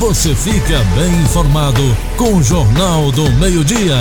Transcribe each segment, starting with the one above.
você fica bem informado com o Jornal do Meio-Dia.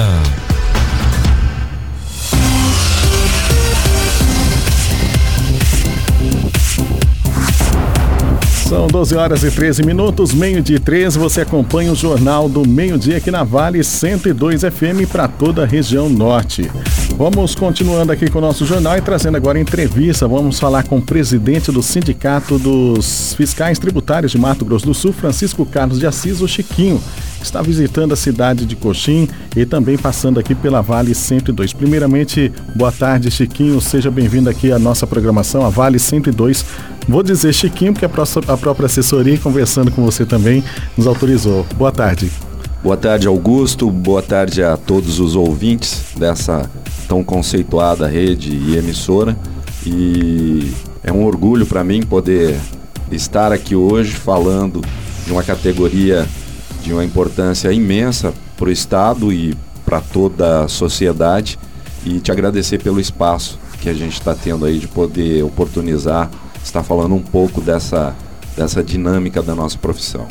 São 12 horas e 13 minutos, meio de 13. Você acompanha o Jornal do Meio-Dia aqui na Vale 102 FM para toda a região norte. Vamos continuando aqui com o nosso jornal e trazendo agora entrevista. Vamos falar com o presidente do Sindicato dos Fiscais Tributários de Mato Grosso do Sul, Francisco Carlos de Assis, o Chiquinho. Está visitando a cidade de Coxim e também passando aqui pela Vale 102. Primeiramente, boa tarde, Chiquinho. Seja bem-vindo aqui à nossa programação, a Vale 102 Vou dizer Chiquinho, porque a, própria assessoria, conversando com você também, nos autorizou. Boa tarde. Boa tarde, Augusto. Boa tarde a todos os ouvintes dessa tão conceituada rede e emissora. E é um orgulho para mim poder estar aqui hoje falando de uma categoria de uma importância imensa para o Estado e para toda a sociedade e te agradecer pelo espaço que a gente está tendo aí de poder oportunizar está falando um pouco dessa, dessa dinâmica da nossa profissão.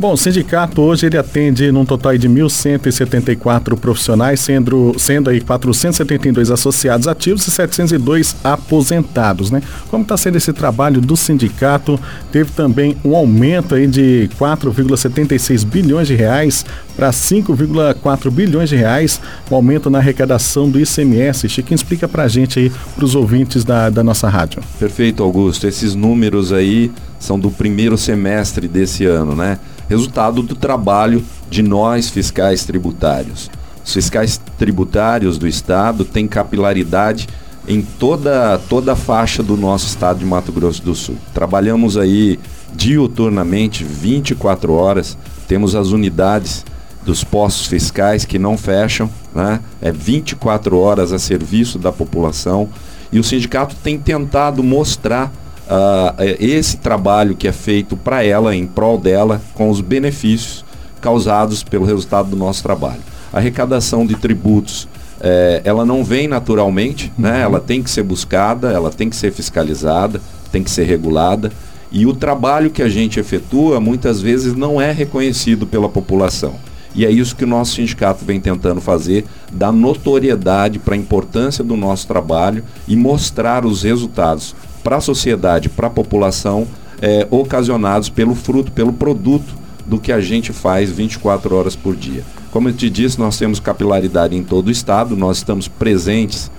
Bom, o sindicato hoje ele atende num total de 1.174 profissionais, sendo, sendo aí 472 associados ativos e 702 aposentados, né? Como está sendo esse trabalho do sindicato? Teve também um aumento aí de 4,76 bilhões de reais para 5,4 bilhões de reais, um aumento na arrecadação do ICMS. Chiquinho, explica para a gente aí, para os ouvintes da, da nossa rádio. Perfeito, Augusto. Esses números aí são do primeiro semestre desse ano, né? Resultado do trabalho de nós, fiscais tributários. Os fiscais tributários do Estado têm capilaridade em toda, toda a faixa do nosso estado de Mato Grosso do Sul. Trabalhamos aí diuturnamente, 24 horas, temos as unidades dos postos fiscais que não fecham, né? é 24 horas a serviço da população e o sindicato tem tentado mostrar uh, esse trabalho que é feito para ela, em prol dela, com os benefícios causados pelo resultado do nosso trabalho. A arrecadação de tributos, eh, ela não vem naturalmente, né? uhum. né? ela tem que ser buscada, ela tem que ser fiscalizada, tem que ser regulada. E o trabalho que a gente efetua muitas vezes não é reconhecido pela população. E é isso que o nosso sindicato vem tentando fazer, dar notoriedade para a importância do nosso trabalho e mostrar os resultados para a sociedade, para a população, é, ocasionados pelo fruto, pelo produto do que a gente faz 24 horas por dia. Como eu te disse, nós temos capilaridade em todo o estado, nós estamos presentes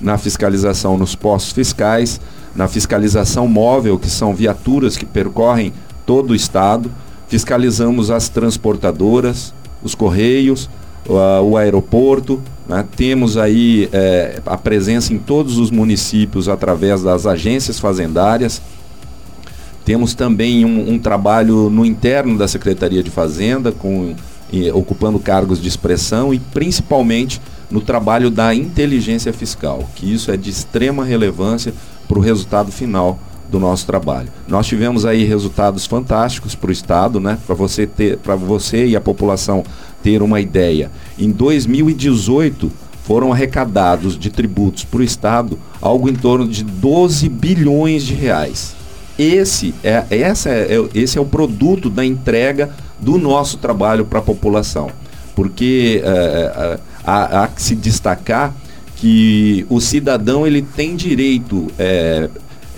na fiscalização nos postos fiscais, na fiscalização móvel, que são viaturas que percorrem todo o estado, fiscalizamos as transportadoras, os correios, o aeroporto, né? Temos aí é, a presença em todos os municípios através das agências fazendárias. Temos também um, um trabalho no interno da Secretaria de Fazenda, com, ocupando cargos de expressão e principalmente no trabalho da inteligência fiscal, que isso é de extrema relevância para o resultado final do nosso trabalho. Nós tivemos aí resultados fantásticos para o Estado, né? Para você ter, para você e a população ter uma ideia. Em 2018 foram arrecadados de tributos para o Estado algo em torno de 12 bilhões de reais. Esse é, essa é, é esse é o produto da entrega do nosso trabalho para a população. Porque é, há, há que se destacar que o cidadão ele tem direito é,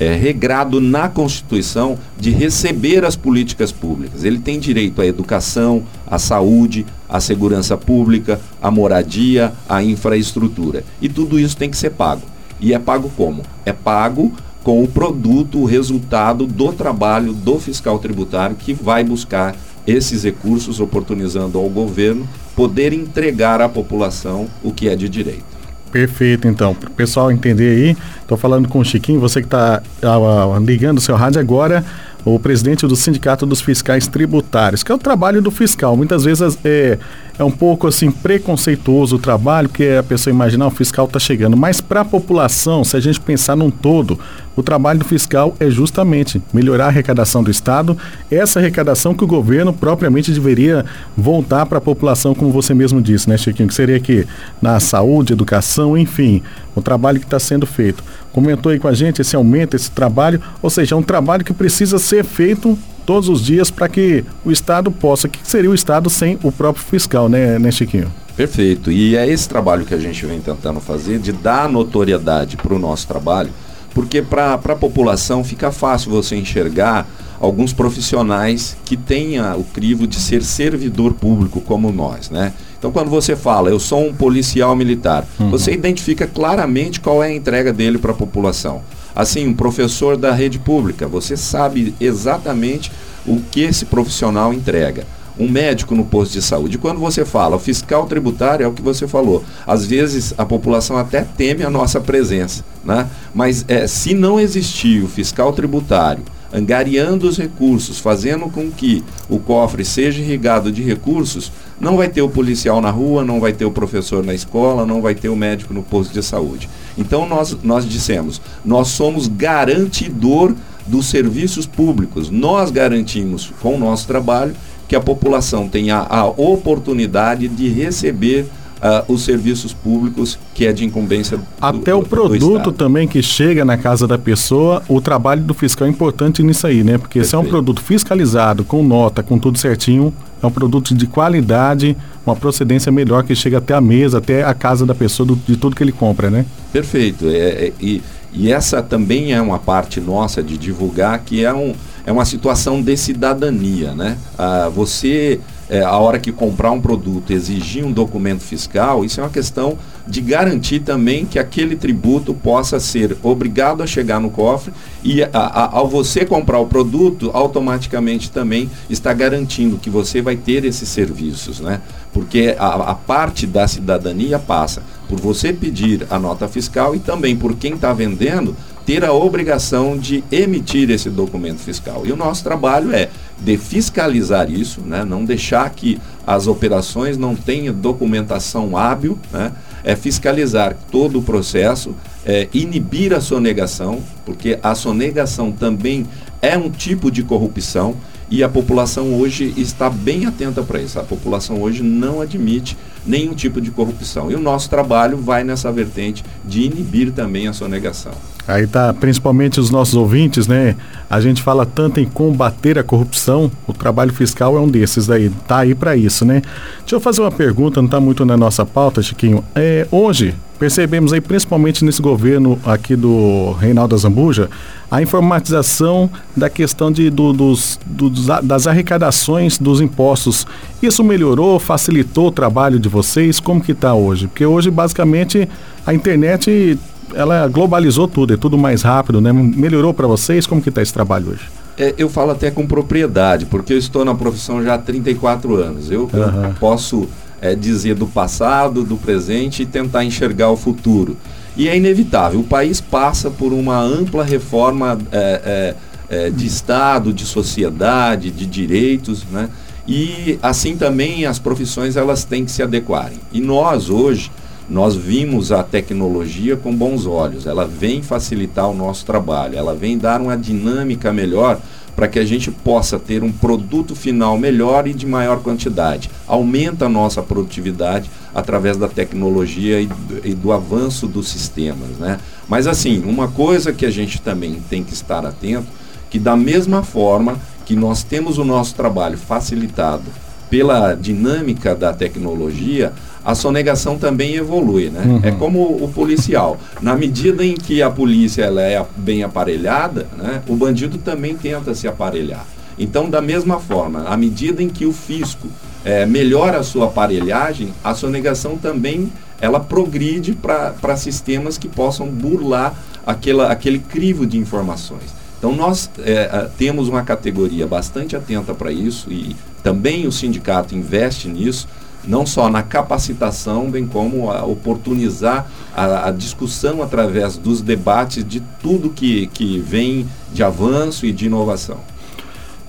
é, regrado na Constituição de receber as políticas públicas. Ele tem direito à educação, à saúde, à segurança pública, à moradia, à infraestrutura. E tudo isso tem que ser pago. E é pago como? É pago com o produto, o resultado do trabalho do fiscal tributário que vai buscar esses recursos, oportunizando ao governo poder entregar à população o que é de direito. Perfeito, então. Para o pessoal entender aí, estou falando com o Chiquinho, você que está uh, ligando o seu rádio agora, o presidente do Sindicato dos Fiscais Tributários, que é o trabalho do fiscal. Muitas vezes é, é um pouco assim preconceituoso o trabalho, que a pessoa imaginar o fiscal está chegando. Mas para a população, se a gente pensar num todo, o trabalho do fiscal é justamente melhorar a arrecadação do Estado, essa arrecadação que o governo propriamente deveria voltar para a população, como você mesmo disse, né, Chiquinho? Que seria aqui na saúde, educação, enfim, o trabalho que está sendo feito. Comentou aí com a gente esse aumento, esse trabalho, ou seja, é um trabalho que precisa ser feito todos os dias para que o Estado possa. O que seria o Estado sem o próprio fiscal, né, né, Chiquinho? Perfeito. E é esse trabalho que a gente vem tentando fazer, de dar notoriedade para o nosso trabalho, porque para a população fica fácil você enxergar alguns profissionais que tenha o crivo de ser servidor público como nós, né? Então quando você fala, eu sou um policial militar, uhum. você identifica claramente qual é a entrega dele para a população. Assim, um professor da rede pública, você sabe exatamente o que esse profissional entrega um médico no posto de saúde. Quando você fala o fiscal tributário, é o que você falou. Às vezes a população até teme a nossa presença, né? mas é, se não existir o fiscal tributário, angariando os recursos, fazendo com que o cofre seja irrigado de recursos, não vai ter o policial na rua, não vai ter o professor na escola, não vai ter o médico no posto de saúde. Então nós, nós dissemos, nós somos garantidor dos serviços públicos. Nós garantimos com o nosso trabalho que a população tenha a oportunidade de receber uh, os serviços públicos que é de incumbência do, Até o produto também que chega na casa da pessoa, o trabalho do fiscal é importante nisso aí, né? Porque Perfeito. se é um produto fiscalizado, com nota, com tudo certinho, é um produto de qualidade, uma procedência melhor que chega até a mesa, até a casa da pessoa, do, de tudo que ele compra, né? Perfeito. É, é, e, e essa também é uma parte nossa de divulgar que é, um, é uma situação de cidadania, né? Ah, você é, a hora que comprar um produto, exigir um documento fiscal, isso é uma questão de garantir também que aquele tributo possa ser obrigado a chegar no cofre e a, a, ao você comprar o produto, automaticamente também está garantindo que você vai ter esses serviços, né? Porque a, a parte da cidadania passa por você pedir a nota fiscal e também por quem está vendendo ter a obrigação de emitir esse documento fiscal. E o nosso trabalho é de fiscalizar isso, né? não deixar que as operações não tenham documentação hábil, né? é fiscalizar todo o processo, é, inibir a sonegação, porque a sonegação também é um tipo de corrupção e a população hoje está bem atenta para isso. A população hoje não admite nenhum tipo de corrupção. E o nosso trabalho vai nessa vertente de inibir também a sonegação. Aí tá, principalmente os nossos ouvintes, né? A gente fala tanto em combater a corrupção, o trabalho fiscal é um desses aí, tá aí para isso, né? Deixa eu fazer uma pergunta, não tá muito na nossa pauta, Chiquinho. É, hoje, percebemos aí, principalmente nesse governo aqui do Reinaldo Zambuja, a informatização da questão de, do, dos, dos, das arrecadações dos impostos. Isso melhorou, facilitou o trabalho de vocês? Como que está hoje? Porque hoje, basicamente, a internet ela globalizou tudo, é tudo mais rápido, né? Melhorou para vocês? Como que está esse trabalho hoje? É, eu falo até com propriedade, porque eu estou na profissão já há 34 anos. Eu, uhum. eu posso é, dizer do passado, do presente e tentar enxergar o futuro. E é inevitável, o país passa por uma ampla reforma é, é, é de Estado, de sociedade, de direitos, né? E assim também as profissões elas têm que se adequarem. E nós hoje, nós vimos a tecnologia com bons olhos. Ela vem facilitar o nosso trabalho, ela vem dar uma dinâmica melhor para que a gente possa ter um produto final melhor e de maior quantidade. Aumenta a nossa produtividade através da tecnologia e do, e do avanço dos sistemas. Né? Mas assim, uma coisa que a gente também tem que estar atento, que da mesma forma que nós temos o nosso trabalho facilitado pela dinâmica da tecnologia, a sonegação também evolui, né? Uhum. É como o policial. Na medida em que a polícia ela é bem aparelhada, né, o bandido também tenta se aparelhar. Então, da mesma forma, à medida em que o fisco é, melhora a sua aparelhagem, a sonegação também ela progride para sistemas que possam burlar aquela, aquele crivo de informações. Então, nós é, temos uma categoria bastante atenta para isso e também o sindicato investe nisso não só na capacitação, bem como a oportunizar a, a, discussão através dos debates de tudo que, que vem de avanço e de inovação.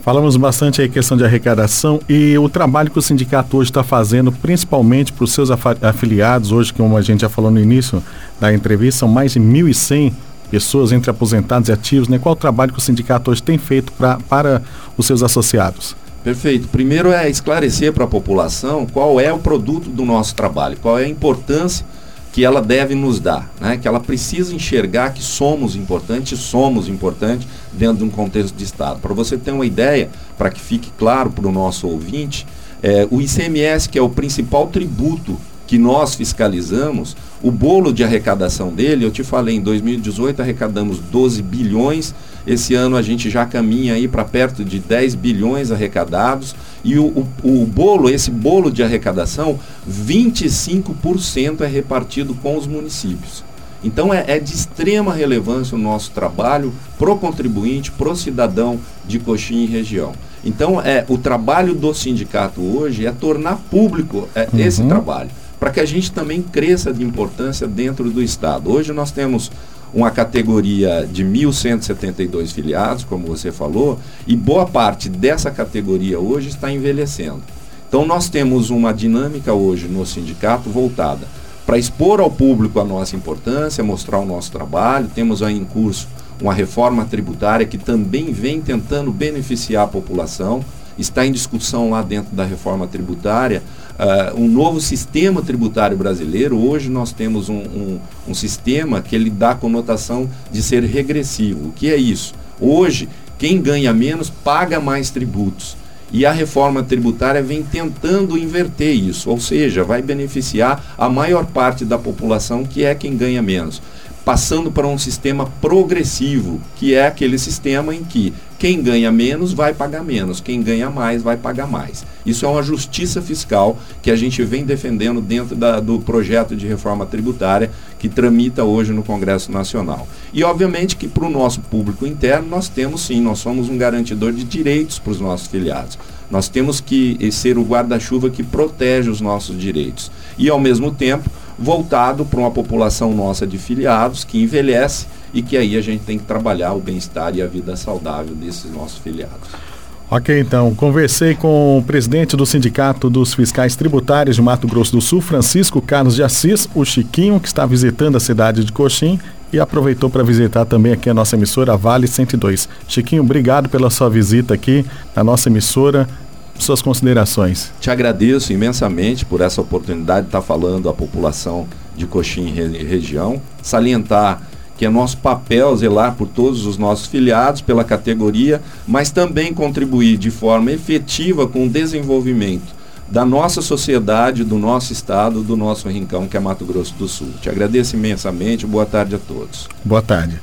Falamos bastante aí questão de arrecadação e o trabalho que o sindicato hoje está fazendo, principalmente para os seus afiliados, hoje, como a gente já falou no início da entrevista, são mais de 1.100 pessoas entre aposentados e ativos, né? Qual o trabalho que o sindicato hoje tem feito pra, para os seus associados? Perfeito. Primeiro é esclarecer para a população qual é o produto do nosso trabalho, qual é a importância que ela deve nos dar, né? que ela precisa enxergar que somos importantes, somos importantes, dentro de um contexto de Estado. Para você ter uma ideia, para que fique claro para o nosso ouvinte, é, o ICMS, que é o principal tributo que nós fiscalizamos, o bolo de arrecadação dele, eu te falei, em 2018 arrecadamos 12 bilhões, esse ano a gente já caminha aí para perto de 10 bilhões arrecadados, e o, o, o bolo, esse bolo de arrecadação, 25% é repartido com os municípios. Então é, é, de extrema relevância o nosso trabalho pro contribuinte, pro cidadão de Coxim e região. Então é o trabalho do sindicato hoje é tornar público é, uhum. esse trabalho para que a gente também cresça de importância dentro do Estado. Hoje nós temos uma categoria de 1.172 filiados, como você falou, e boa parte dessa categoria hoje está envelhecendo. Então nós temos uma dinâmica hoje no sindicato voltada para expor ao público a nossa importância, mostrar o nosso trabalho. Temos aí em curso uma reforma tributária que também vem tentando beneficiar a população. Está em discussão lá dentro da reforma tributária uh, um novo sistema tributário brasileiro. Hoje nós temos um, um, um sistema que ele dá a conotação de ser regressivo. O que é isso? Hoje, quem ganha menos paga mais tributos. E a reforma tributária vem tentando inverter isso, ou seja, vai beneficiar a maior parte da população que é quem ganha menos passando para um sistema progressivo, que é aquele sistema em que quem ganha menos vai pagar menos, quem ganha mais vai pagar mais. Isso é uma justiça fiscal que a gente vem defendendo dentro da, do projeto de reforma tributária que tramita hoje no Congresso Nacional. E obviamente que para o nosso público interno nós temos sim, nós somos um garantidor de direitos para os nossos filiados. Nós temos que ser o guarda-chuva que protege os nossos direitos. E ao mesmo tempo voltado para uma população nossa de filiados que envelhece e que aí a gente tem que trabalhar o bem-estar e a vida saudável desses nossos filiados. Ok, então, conversei com o presidente do Sindicato dos Fiscais Tributários de Mato Grosso do Sul, Francisco Carlos de Assis, o Chiquinho, que está visitando a cidade de Coxim e aproveitou para visitar também aqui a nossa emissora Vale 102. Chiquinho, obrigado pela sua visita aqui na nossa emissora suas considerações. Te agradeço imensamente por essa oportunidade de estar falando à população de Coxim e região, salientar que é nosso papel zelar por todos os nossos filiados, pela categoria, mas também contribuir de forma efetiva com o desenvolvimento da nossa sociedade, do nosso estado, do nosso rincão, que é Mato Grosso do Sul. Te agradeço imensamente, boa tarde a todos. Boa tarde.